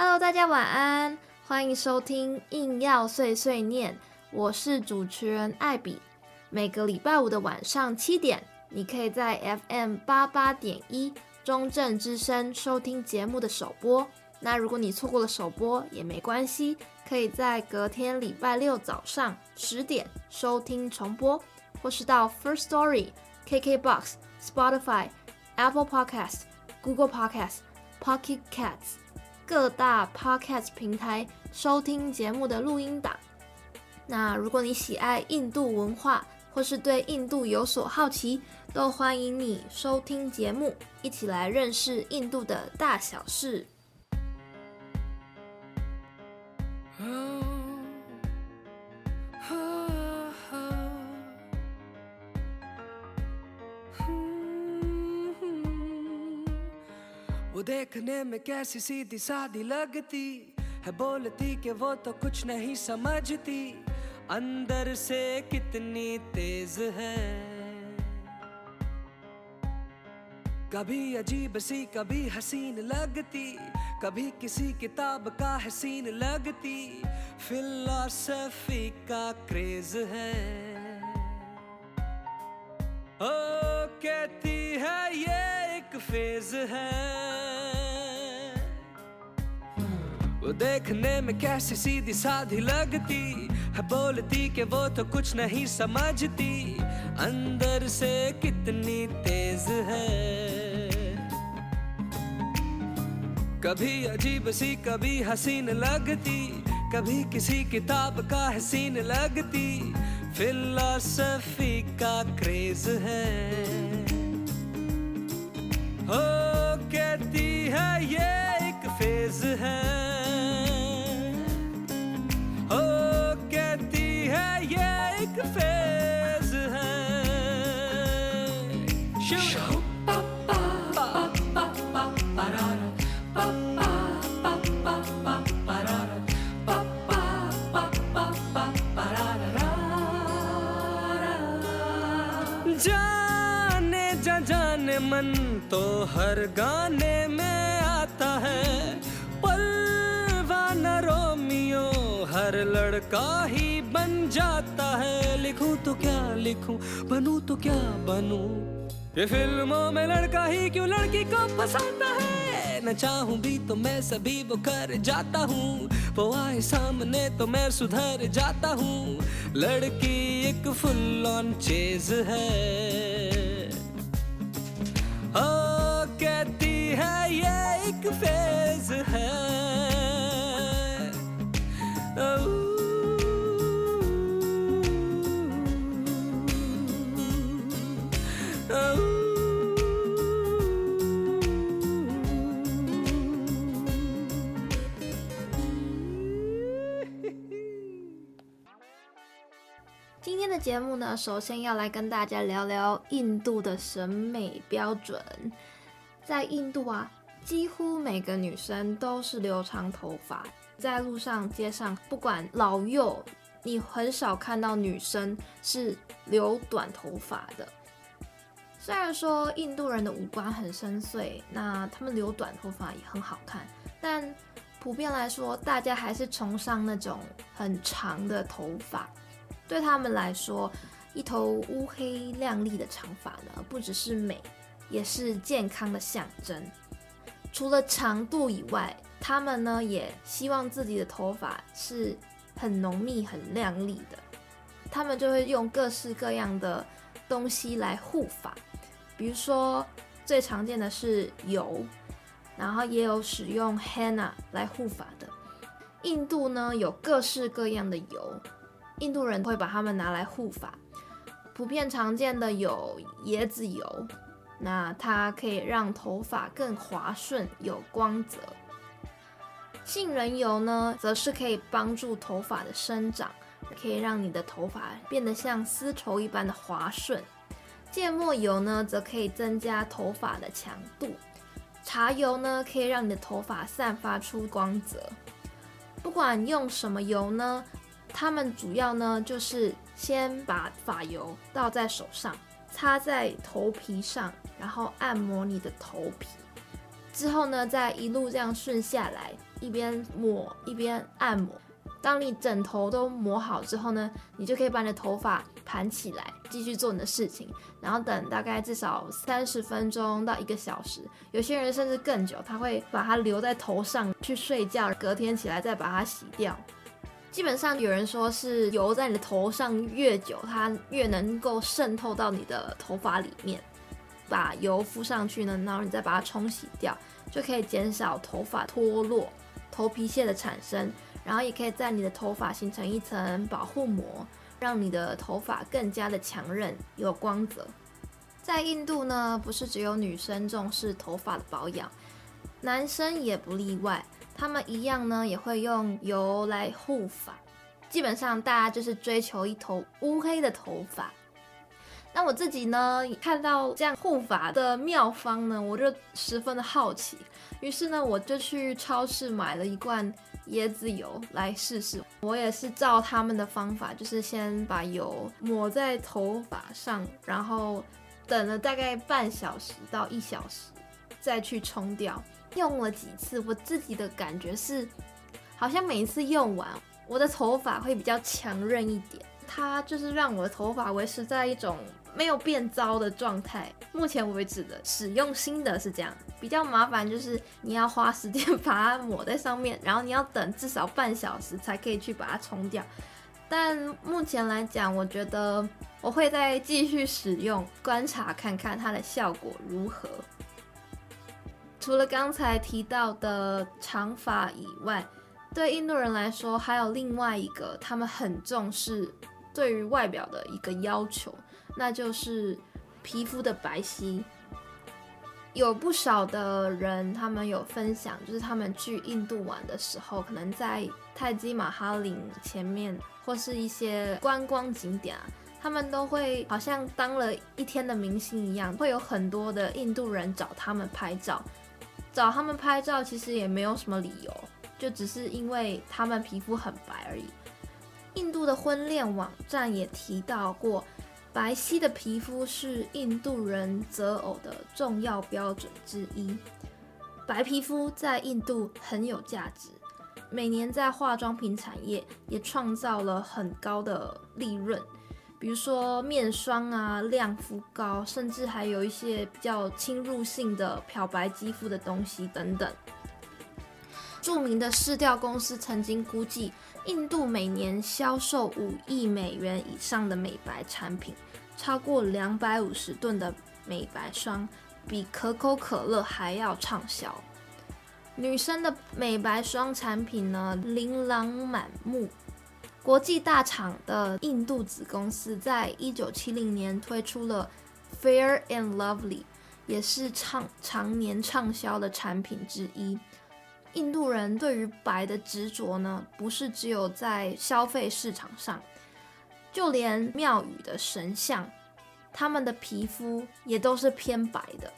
Hello，大家晚安，欢迎收听硬要碎碎念，我是主持人艾比。每个礼拜五的晚上七点，你可以在 FM 八八点一中正之声收听节目的首播。那如果你错过了首播也没关系，可以在隔天礼拜六早上十点收听重播，或是到 First Story、KKBox、Spotify、Apple Podcast、Google Podcast、Pocket Casts。各大 podcast 平台收听节目的录音档。那如果你喜爱印度文化，或是对印度有所好奇，都欢迎你收听节目，一起来认识印度的大小事。देखने में कैसी सीधी सादी लगती है, बोलती कि वो तो कुछ नहीं समझती, अंदर से कितनी तेज है। कभी अजीब सी, कभी हसीन लगती, कभी किसी किताब का हसीन लगती, फिलॉसफी का क्रेज है। ओ, कहती है, ये एक फ़ेज़ है। वो देखने में कैसे सीधी साधी लगती है, बोलती के वो तो कुछ नहीं समझती, अंदर से कितनी तेज है। कभी अजीब सी, कभी हसीन लगती, कभी किसी किताब का हसीन लगती, फिलोसफी का क्रेज है। हो, कहती है, ये एक फ़ेज़ है। तो हर गाने में आता है। परवाना रोमियो, हर लड़का ही बन जाता है। लिखूं तो क्या लिखूं, बनूं तो क्या बनूं? ये फ़िल्मों में लड़का ही क्यों लड़की को फंसाता है? न चाहूँ भी तो मैं सभी वो कर जाता हूँ। वो आए सामने तो मैं सुधर जाता हूँ। लड़की एक फुल ऑन चेज है। ओ कहती है ये एक फ़ेज़ है। ओ, 节目呢，首先要来跟大家聊聊印度的审美标准。在印度啊，几乎每个女生都是留长头发，在路上、街上，不管老幼，你很少看到女生是留短头发的。虽然说印度人的五官很深邃，那他们留短头发也很好看，但普遍来说，大家还是崇尚那种很长的头发。对他们来说，一头乌黑亮丽的长发呢，不只是美，也是健康的象征。除了长度以外，他们呢也希望自己的头发是很浓密、很亮丽的。他们就会用各式各样的东西来护发，比如说最常见的是油，然后也有使用 henna 来护发的。印度呢有各式各样的油。印度人会把它们拿来护发，普遍常见的有椰子油，那它可以让头发更滑顺、有光泽。杏仁油呢，则是可以帮助头发的生长，可以让你的头发变得像丝绸一般的滑顺。芥末油呢，则可以增加头发的强度。茶油呢，可以让你的头发散发出光泽。不管用什么油呢，他们主要呢，就是先把发油倒在手上，擦在头皮上，然后按摩你的头皮。之后呢，再一路这样顺下来，一边抹一边按摩。当你枕头都抹好之后呢，你就可以把你的头发盘起来，继续做你的事情。然后等大概至少三十分钟到一个小时，有些人甚至更久，他会把它留在头上去睡觉，隔天起来再把它洗掉。基本上有人说是油在你的头上越久，它越能够渗透到你的头发里面。把油敷上去呢，然后你再把它冲洗掉，就可以减少头发脱落、头皮屑的产生，然后也可以在你的头发形成一层保护膜，让你的头发更加的强韧、有光泽。在印度呢，不是只有女生重视头发的保养，男生也不例外，他们一样呢也会用油来护发。基本上大家就是追求一头乌黑的头发。那我自己呢，看到这样护发的妙方呢，我就十分的好奇。于是呢，我就去超市买了一罐椰子油来试试。我也是照他们的方法，就是先把油抹在头发上，然后等了大概半小时到一小时，再去冲掉。用了几次，我自己的感觉是，好像每一次用完，我的头发会比较强韧一点。它就是让我的头发维持在一种没有变糟的状态。目前为止的使用心得是这样，比较麻烦就是你要花时间把它抹在上面，然后你要等至少半小时才可以去把它冲掉。但目前来讲，我觉得我会再继续使用，观察看看它的效果如何。除了刚才提到的长发以外，对印度人来说，还有另外一个他们很重视。对于外表的一个要求，那就是皮肤的白皙。有不少的人，他们有分享，就是他们去印度玩的时候，可能在泰姬玛哈陵前面，或是一些观光景点啊，他们都会好像当了一天的明星一样，会有很多的印度人找他们拍照。找他们拍照其实也没有什么理由，就只是因为他们皮肤很白而已。印度的婚恋网站也提到过，白皙的皮肤是印度人择偶的重要标准之一。白皮肤在印度很有价值，每年在化妆品产业也创造了很高的利润。比如说面霜啊、亮肤膏，甚至还有一些比较侵入性的漂白肌肤的东西等等。著名的市调公司曾经估计，印度每年销售五亿美元以上的美白产品，超过两百五十吨的美白霜，比可口可乐还要畅销。女生的美白霜产品呢，琳琅满目。国际大厂的印度子公司在一九七零年推出了 Fair and Lovely，也是畅常年畅销的产品之一。印度人对于白的执着呢，不是只有在消费市场上，就连庙宇的神像，他们的皮肤也都是偏白的。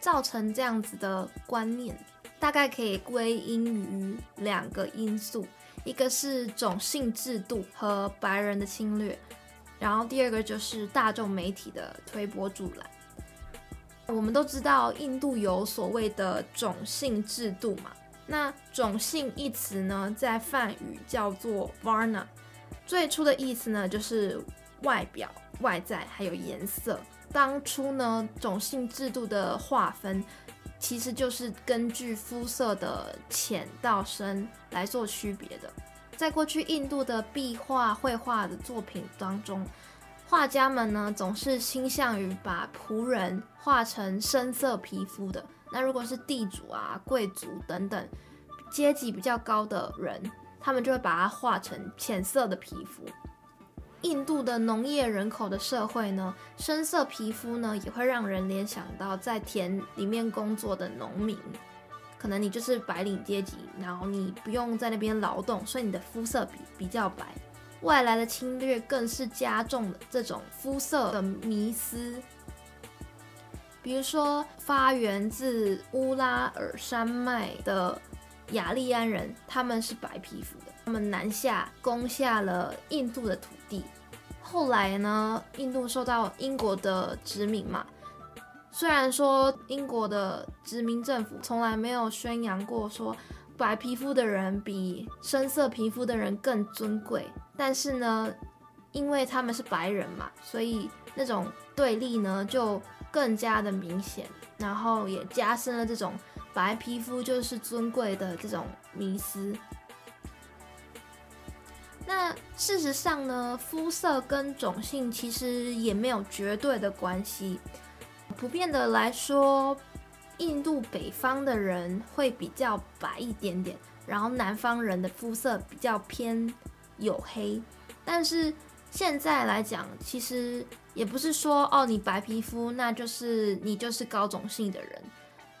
造成这样子的观念，大概可以归因于两个因素，一个是种姓制度和白人的侵略，然后第二个就是大众媒体的推波助澜。我们都知道，印度有所谓的种姓制度嘛。那种姓一词呢，在梵语叫做 Varna，最初的意思呢就是外表、外在还有颜色。当初呢，种姓制度的划分其实就是根据肤色的浅到深来做区别的。在过去印度的壁画、绘画的作品当中，画家们呢总是倾向于把仆人画成深色皮肤的。那如果是地主啊、贵族等等阶级比较高的人，他们就会把它画成浅色的皮肤。印度的农业人口的社会呢，深色皮肤呢也会让人联想到在田里面工作的农民，可能你就是白领阶级，然后你不用在那边劳动，所以你的肤色比比较白。外来的侵略更是加重了这种肤色的迷思。比如说，发源自乌拉尔山脉的雅利安人，他们是白皮肤的，他们南下攻下了印度的土。后来呢，印度受到英国的殖民嘛。虽然说英国的殖民政府从来没有宣扬过说白皮肤的人比深色皮肤的人更尊贵，但是呢，因为他们是白人嘛，所以那种对立呢就更加的明显，然后也加深了这种白皮肤就是尊贵的这种迷思。那事实上呢，肤色跟种姓其实也没有绝对的关系。普遍的来说，印度北方的人会比较白一点点，然后南方人的肤色比较偏黝黑。但是现在来讲，其实也不是说哦，你白皮肤那就是你就是高种姓的人。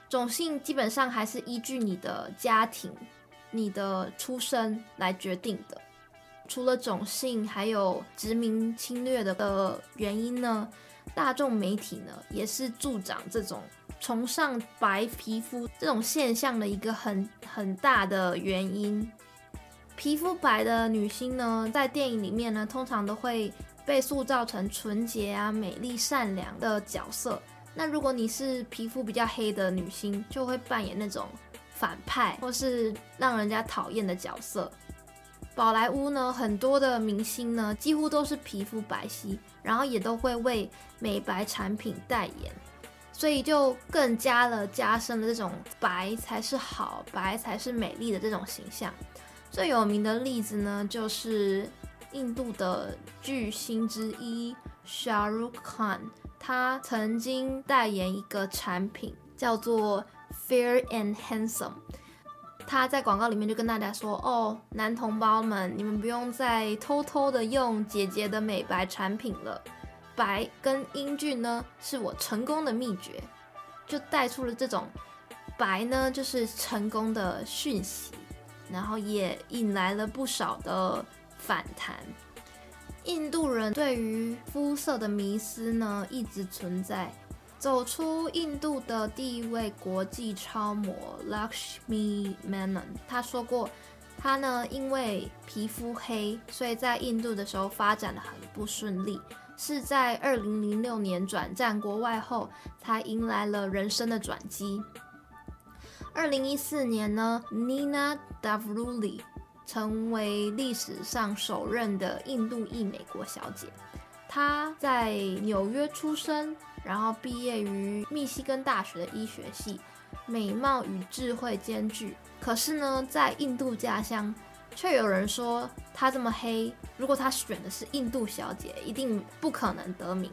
种姓基本上还是依据你的家庭、你的出身来决定的。除了种姓，还有殖民侵略的的原因呢？大众媒体呢，也是助长这种崇尚白皮肤这种现象的一个很很大的原因。皮肤白的女星呢，在电影里面呢，通常都会被塑造成纯洁啊、美丽、善良的角色。那如果你是皮肤比较黑的女星，就会扮演那种反派或是让人家讨厌的角色。宝莱坞呢，很多的明星呢，几乎都是皮肤白皙，然后也都会为美白产品代言，所以就更加了加深了这种白才是好，白才是美丽的这种形象。最有名的例子呢，就是印度的巨星之一 Shah Rukh Khan，他曾经代言一个产品叫做 Fair and Handsome。他在广告里面就跟大家说：“哦，男同胞们，你们不用再偷偷的用姐姐的美白产品了，白跟英俊呢是我成功的秘诀。”就带出了这种白呢就是成功的讯息，然后也引来了不少的反弹。印度人对于肤色的迷思呢一直存在。走出印度的第一位国际超模 Lakshmi Menon，他说过，他呢因为皮肤黑，所以在印度的时候发展得很不顺利，是在二零零六年转战国外后，才迎来了人生的转机。二零一四年呢，Nina Davuli 成为历史上首任的印度裔美国小姐，她在纽约出生。然后毕业于密西根大学的医学系，美貌与智慧兼具。可是呢，在印度家乡，却有人说她这么黑，如果她选的是印度小姐，一定不可能得名。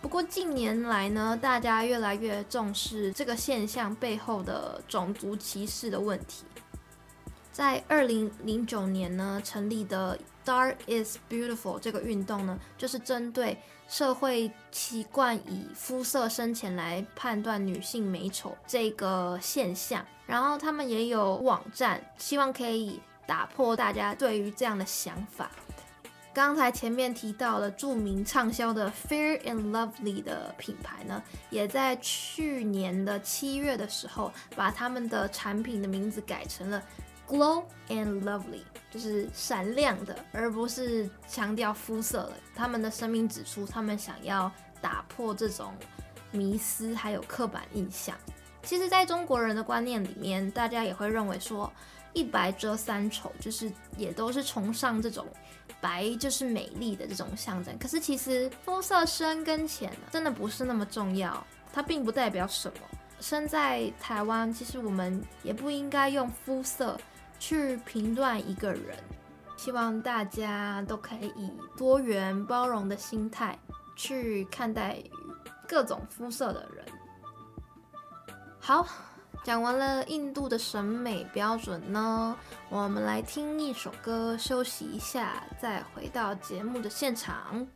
不过近年来呢，大家越来越重视这个现象背后的种族歧视的问题。在二零零九年呢，成立的 Star is Beautiful 这个运动呢，就是针对社会习惯以肤色深浅来判断女性美丑这个现象。然后他们也有网站，希望可以打破大家对于这样的想法。刚才前面提到了著名畅销的 Fair and Lovely 的品牌呢，也在去年的七月的时候，把他们的产品的名字改成了。Glow and lovely 就是闪亮的，而不是强调肤色了。他们的声明指出，他们想要打破这种迷思，还有刻板印象。其实，在中国人的观念里面，大家也会认为说，一白遮三丑，就是也都是崇尚这种白就是美丽的这种象征。可是，其实肤色深跟浅真的不是那么重要，它并不代表什么。身在台湾，其实我们也不应该用肤色。去评断一个人，希望大家都可以以多元包容的心态去看待各种肤色的人。好，讲完了印度的审美标准呢，我们来听一首歌休息一下，再回到节目的现场。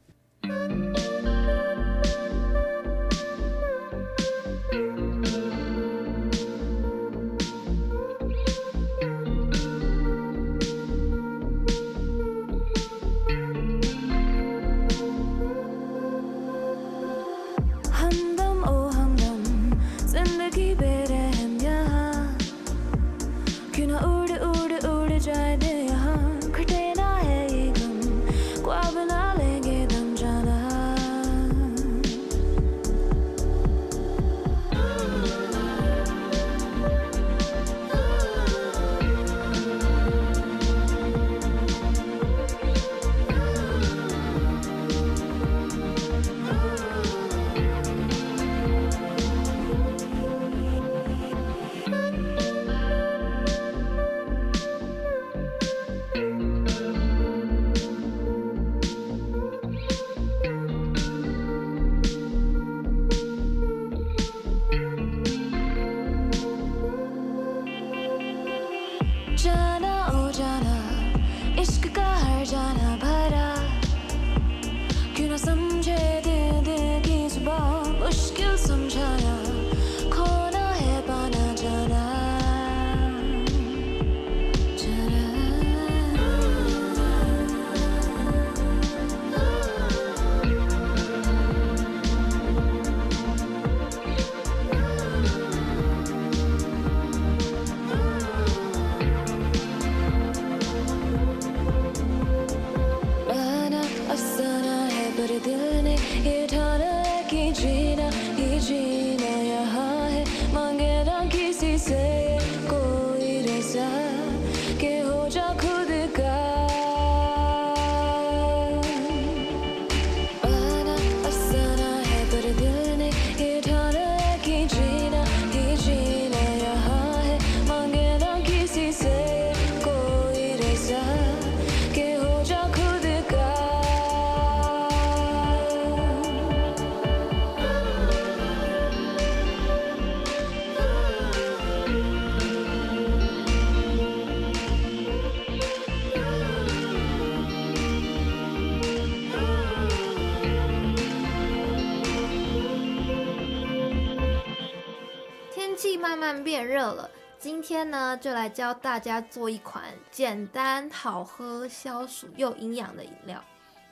今天呢，就来教大家做一款简单好喝、消暑又营养的饮料。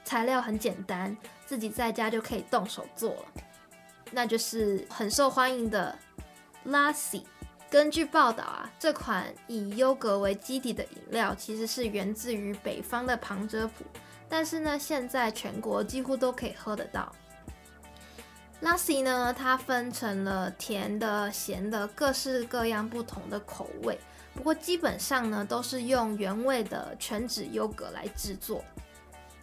材料很简单，自己在家就可以动手做了。那就是很受欢迎的 Lassi。根据报道啊，这款以优格为基底的饮料，其实是源自于北方的旁遮普，但是呢，现在全国几乎都可以喝得到。Lassi 呢，它分成了甜的、咸的，各式各样不同的口味。不过基本上呢，都是用原味的全脂优格来制作。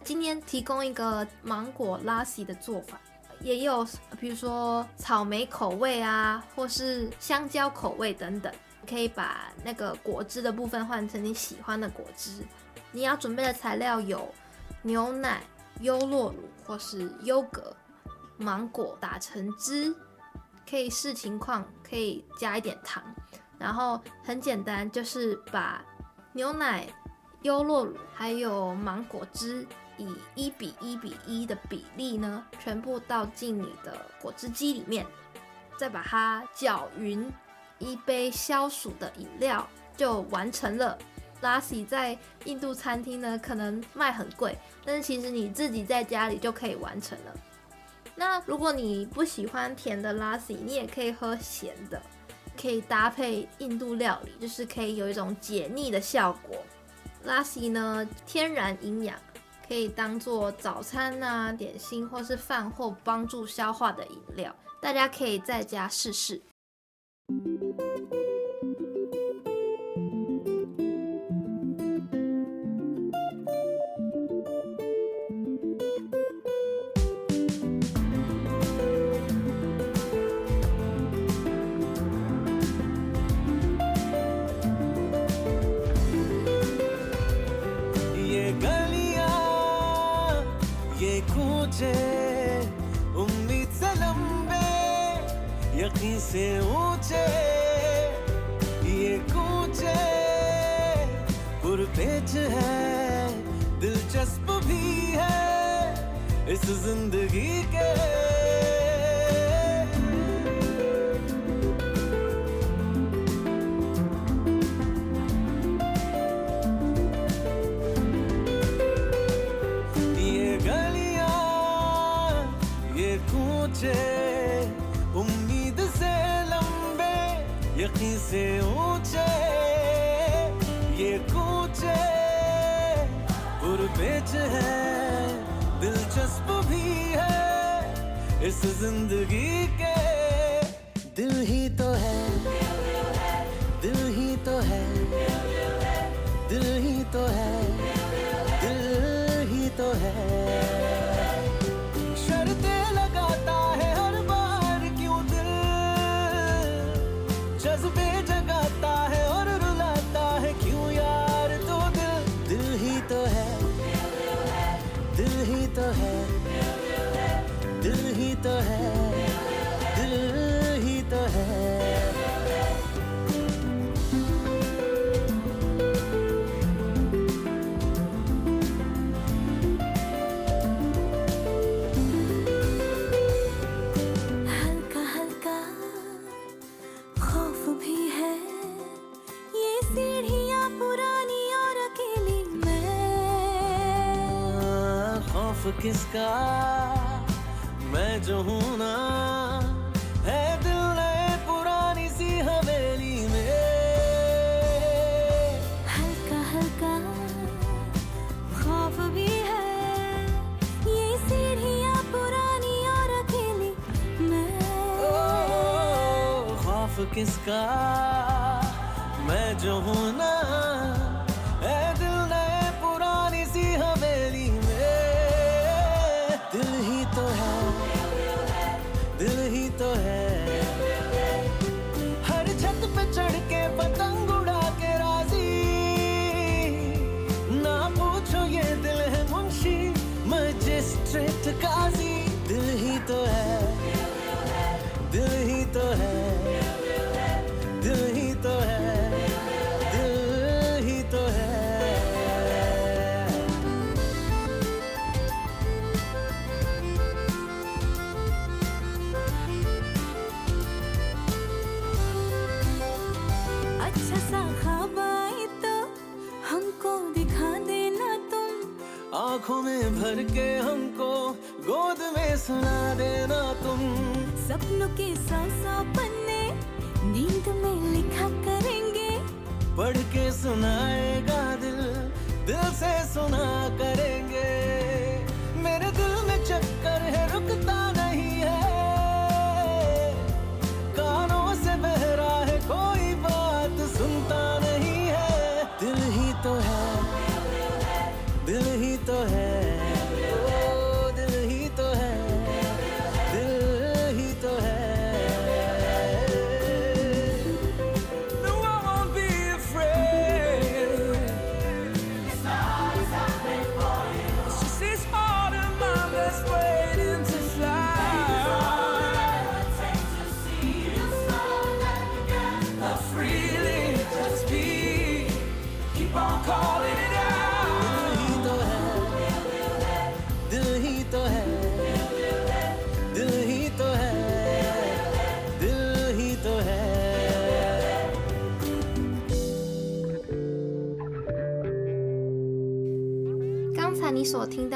今天提供一个芒果 Lassi 的做法，也有比如说草莓口味啊，或是香蕉口味等等。可以把那个果汁的部分换成你喜欢的果汁。你要准备的材料有牛奶、优酪乳或是优格。芒果打成汁，可以视情况，可以加一点糖，然后很简单，就是把牛奶、优酪乳还有芒果汁以一比一比一的比例呢，全部倒进你的果汁机里面，再把它搅匀，一杯消暑的饮料就完成了。Lassi 在印度餐厅呢，可能卖很贵，但是其实你自己在家里就可以完成了。那如果你不喜欢甜的 Lassi，你也可以喝咸的，可以搭配印度料理，就是可以有一种解腻的效果。Lassi 呢，天然营养，可以当做早餐啊、点心或是饭后帮助消化的饮料，大家可以在家试试。से ऊँचे ये कूचे पुरपेच है दिलचस्प भी है इस ज़िंदगी के। से ऊँचे, ये कूचे गुरबेच है, दिलचस्प भी है, इस ज़िंदगी के दिल ही तो है। किसका? मैं जो हूँ ना है दिल नए पुरानी सी हवेली में। हल्का हल्का खौफ भी है। ये सीढ़ियाँ पुरानी और अकेली मैं। ओ, खौफ किसका? मैं जो हूँ आँखों में भर के हमको गोद में सुना देना तुम। सपनों के सासा पन्ने नींद में लिखा करेंगे। पढ़ के सुनाएगा दिल दिल से सुना करेंगे।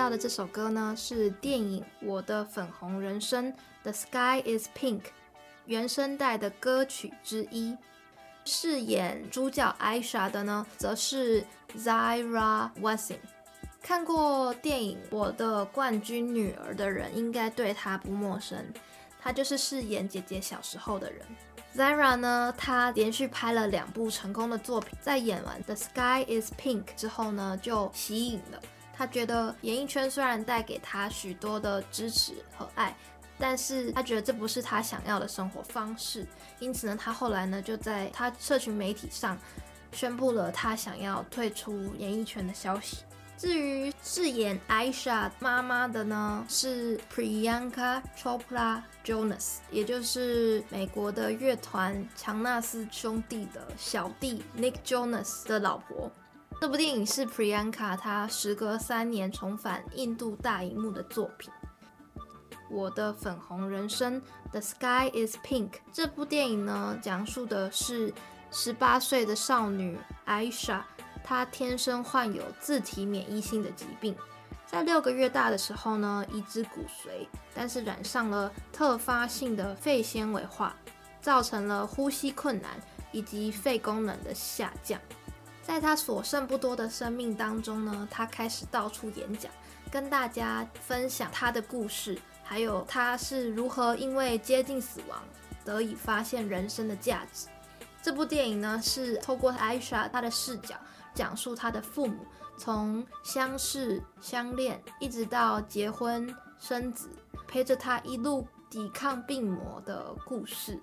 到的这首歌呢，是电影《我的粉红人生》The Sky Is Pink 原声带的歌曲之一。饰演主角 Aisha 的呢，则是 Zaira Wassim。看过电影《我的冠军女儿》的人，应该对她不陌生。她就是饰演姐姐小时候的人。Zaira 呢，她连续拍了两部成功的作品，在演完《The Sky Is Pink》之后呢，就息影了。他觉得演艺圈虽然带给他许多的支持和爱，但是他觉得这不是他想要的生活方式。因此呢，他后来呢就在他社群媒体上宣布了他想要退出演艺圈的消息。至于饰演 Aisha 妈妈的呢，是 Priyanka Chopra Jonas，也就是美国的乐团强纳斯兄弟的小弟 Nick Jonas 的老婆。这部电影是 Priyanka 她时隔三年重返印度大荧幕的作品。我的粉红人生，The Sky Is Pink。这部电影呢，讲述的是十八岁的少女 Aisha，她天生患有自体免疫性的疾病，在六个月大的时候呢，移植骨髓，但是染上了特发性的肺纤维化，造成了呼吸困难以及肺功能的下降。在他所剩不多的生命当中呢，他开始到处演讲，跟大家分享他的故事，还有他是如何因为接近死亡得以发现人生的价值。这部电影呢，是透过艾莎她的视角，讲述她的父母从相识、相恋，一直到结婚生子，陪着她一路抵抗病魔的故事。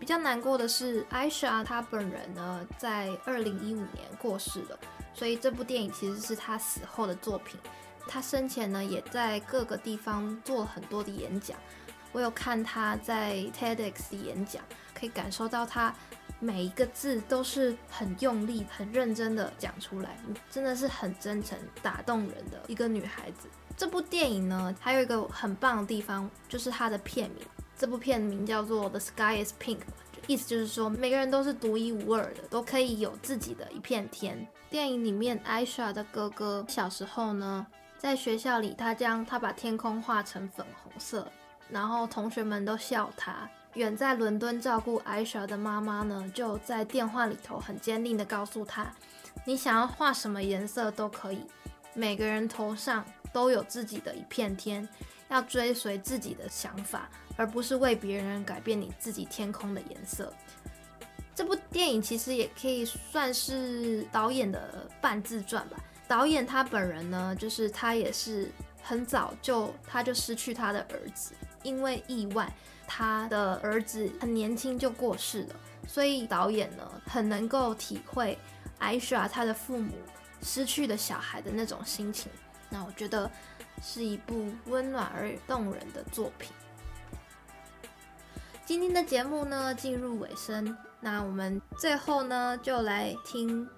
比较难过的是，Aisha 她本人呢，在二零一五年过世了，所以这部电影其实是她死后的作品。她生前呢，也在各个地方做了很多的演讲。我有看她在 TEDx 演讲，可以感受到她每一个字都是很用力、很认真的讲出来，真的是很真诚、打动人的一个女孩子。这部电影呢，还有一个很棒的地方，就是它的片名。这部片名叫做《The Sky Is Pink》，意思就是说每个人都是独一无二的，都可以有自己的一片天。电影里面，Aisha 的哥哥小时候呢，在学校里，他将他把天空画成粉红色，然后同学们都笑他。远在伦敦照顾 Aisha 的妈妈呢，就在电话里头很坚定地告诉他：“你想要画什么颜色都可以，每个人头上都有自己的一片天。”要追随自己的想法，而不是为别人改变你自己天空的颜色。这部电影其实也可以算是导演的半自传吧。导演他本人呢，就是他也是很早就他就失去他的儿子，因为意外，他的儿子很年轻就过世了。所以导演呢，很能够体会艾莎他的父母失去的小孩的那种心情。那我觉得。是一部温暖而动人的作品。今天的节目呢，进入尾声，那我们最后呢，就来听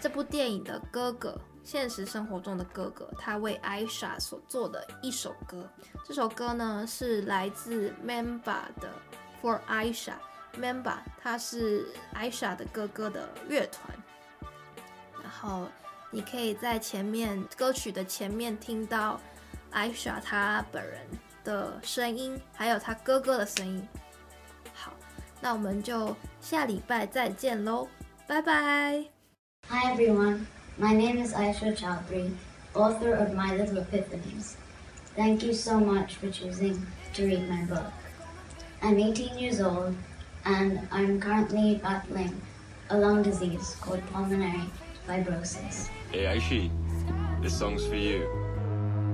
这部电影的哥哥，现实生活中的哥哥，他为 Aisha 所做的一首歌。这首歌呢，是来自 Mamba 的 For Aisha。Mamba 他是 Aisha 的哥哥的乐团，然后。你可以在前面歌曲的前面听到 Aisha 她本人的声音，还有她哥哥的声音。好，那我们就下礼拜再见喽，拜拜。Hi everyone, my name is Aisha Chaudhry, author of My Little Epiphanies. Thank you so much for choosing to read my book. I'm 18 years old and I'm currently battling a lung disease called pulmonary fibrosis. Hey Aishi, this song's for you.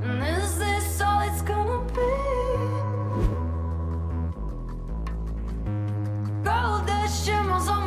Is this all it's gonna be? Gold that shimmers on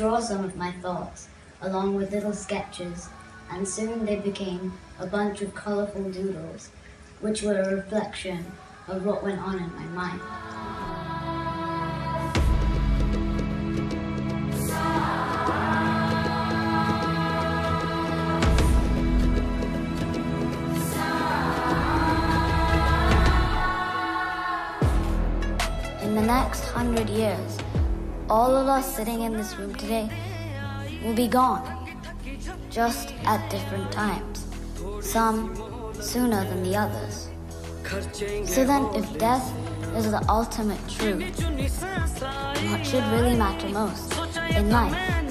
draw some of my thoughts along with little sketches, and soon they became a bunch of colorful doodles, which were a reflection of what went on in my mind. In the next hundred years, all of us sitting in this room today will be gone, just at different times, some sooner than the others. So then, if death is the ultimate truth, what should really matter most in life?